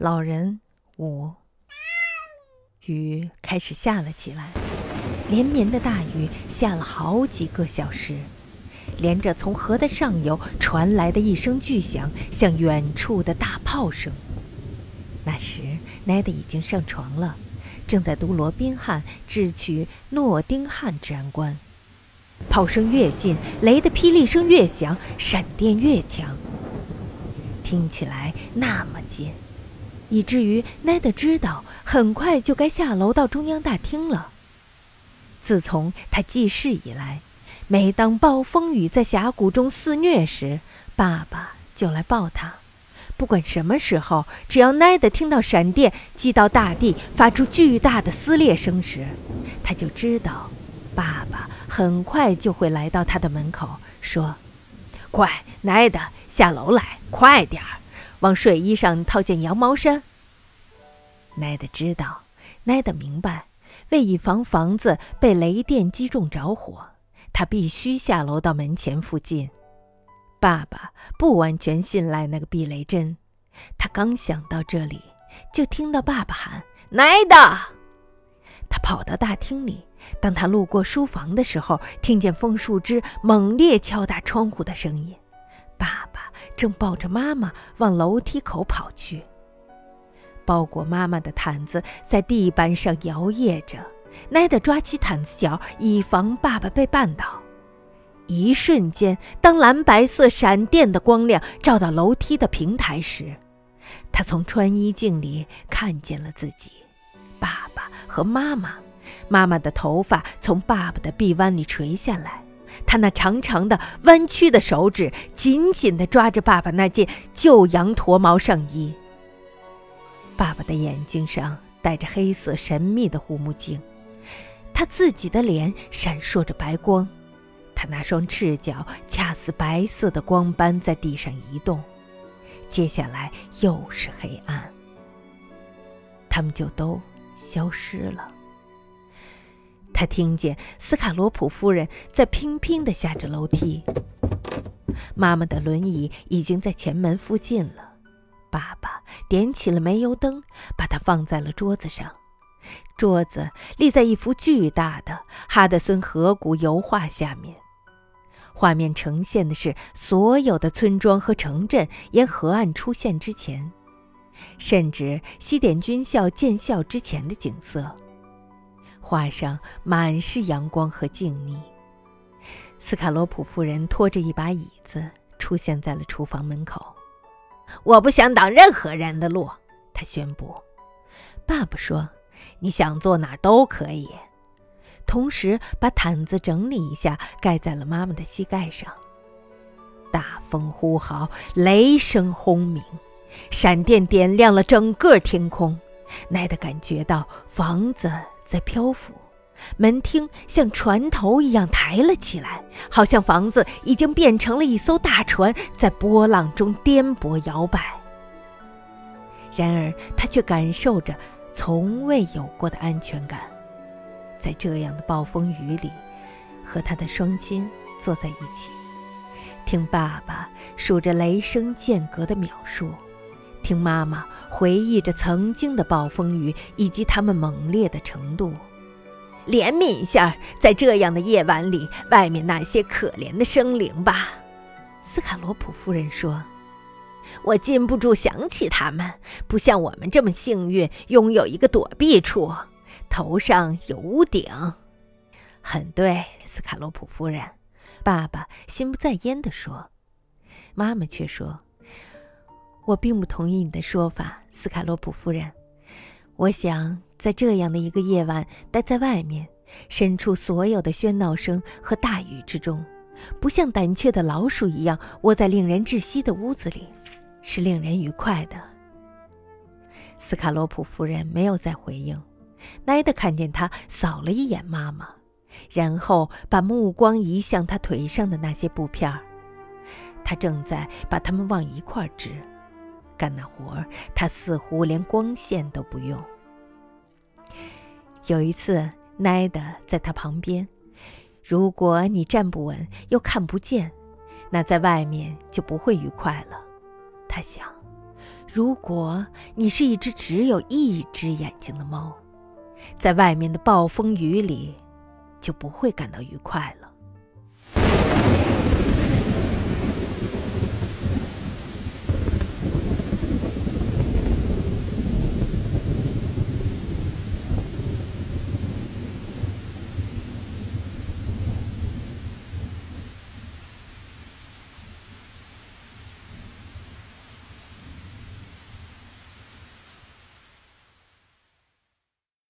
老人五，雨开始下了起来，连绵的大雨下了好几个小时，连着从河的上游传来的一声巨响，像远处的大炮声。那时，奈德已经上床了，正在读罗宾汉智取诺丁汉治安官。炮声越近，雷的霹雳声越响，闪电越强，听起来那么近。以至于奈德知道，很快就该下楼到中央大厅了。自从他记事以来，每当暴风雨在峡谷中肆虐时，爸爸就来抱他。不管什么时候，只要奈德听到闪电击到大地，发出巨大的撕裂声时，他就知道，爸爸很快就会来到他的门口，说：“快，奈德，下楼来，快点儿。”往睡衣上套件羊毛衫。奈德知道，奈德明白，为以防房子被雷电击中着火，他必须下楼到门前附近。爸爸不完全信赖那个避雷针，他刚想到这里，就听到爸爸喊：“奈德！”他跑到大厅里。当他路过书房的时候，听见风树枝猛烈敲打窗户的声音。爸爸正抱着妈妈往楼梯口跑去。包裹妈妈的毯子在地板上摇曳着，奈德抓起毯子角，以防爸爸被绊倒。一瞬间，当蓝白色闪电的光亮照到楼梯的平台时，他从穿衣镜里看见了自己，爸爸和妈妈。妈妈的头发从爸爸的臂弯里垂下来。他那长长的、弯曲的手指紧紧地抓着爸爸那件旧羊驼毛上衣。爸爸的眼睛上戴着黑色神秘的护目镜，他自己的脸闪烁着白光，他那双赤脚恰似白色的光斑在地上移动。接下来又是黑暗，他们就都消失了。他听见斯卡罗普夫人在拼拼地下着楼梯。妈妈的轮椅已经在前门附近了。爸爸点起了煤油灯，把它放在了桌子上。桌子立在一幅巨大的哈德森河谷油画下面。画面呈现的是所有的村庄和城镇沿河岸出现之前，甚至西点军校建校之前的景色。画上满是阳光和静谧。斯卡罗普夫人拖着一把椅子出现在了厨房门口。我不想挡任何人的路，她宣布。爸爸说：“你想坐哪儿都可以。”同时把毯子整理一下，盖在了妈妈的膝盖上。大风呼号，雷声轰鸣，闪电点亮了整个天空。奈德感觉到房子。在漂浮，门厅像船头一样抬了起来，好像房子已经变成了一艘大船，在波浪中颠簸摇摆。然而，他却感受着从未有过的安全感，在这样的暴风雨里，和他的双亲坐在一起，听爸爸数着雷声间隔的秒数。听妈妈回忆着曾经的暴风雨以及它们猛烈的程度，怜悯一下在这样的夜晚里外面那些可怜的生灵吧，斯卡罗普夫人说：“我禁不住想起他们，不像我们这么幸运，拥有一个躲避处，头上有屋顶。”很对，斯卡罗普夫人，爸爸心不在焉地说，妈妈却说。我并不同意你的说法，斯卡洛普夫人。我想在这样的一个夜晚待在外面，身处所有的喧闹声和大雨之中，不像胆怯的老鼠一样窝在令人窒息的屋子里，是令人愉快的。斯卡洛普夫人没有再回应。奈德看见他扫了一眼妈妈，然后把目光移向他腿上的那些布片儿，他正在把它们往一块儿织。干那活儿，他似乎连光线都不用。有一次，奈德在他旁边。如果你站不稳又看不见，那在外面就不会愉快了。他想，如果你是一只只有一只眼睛的猫，在外面的暴风雨里，就不会感到愉快了。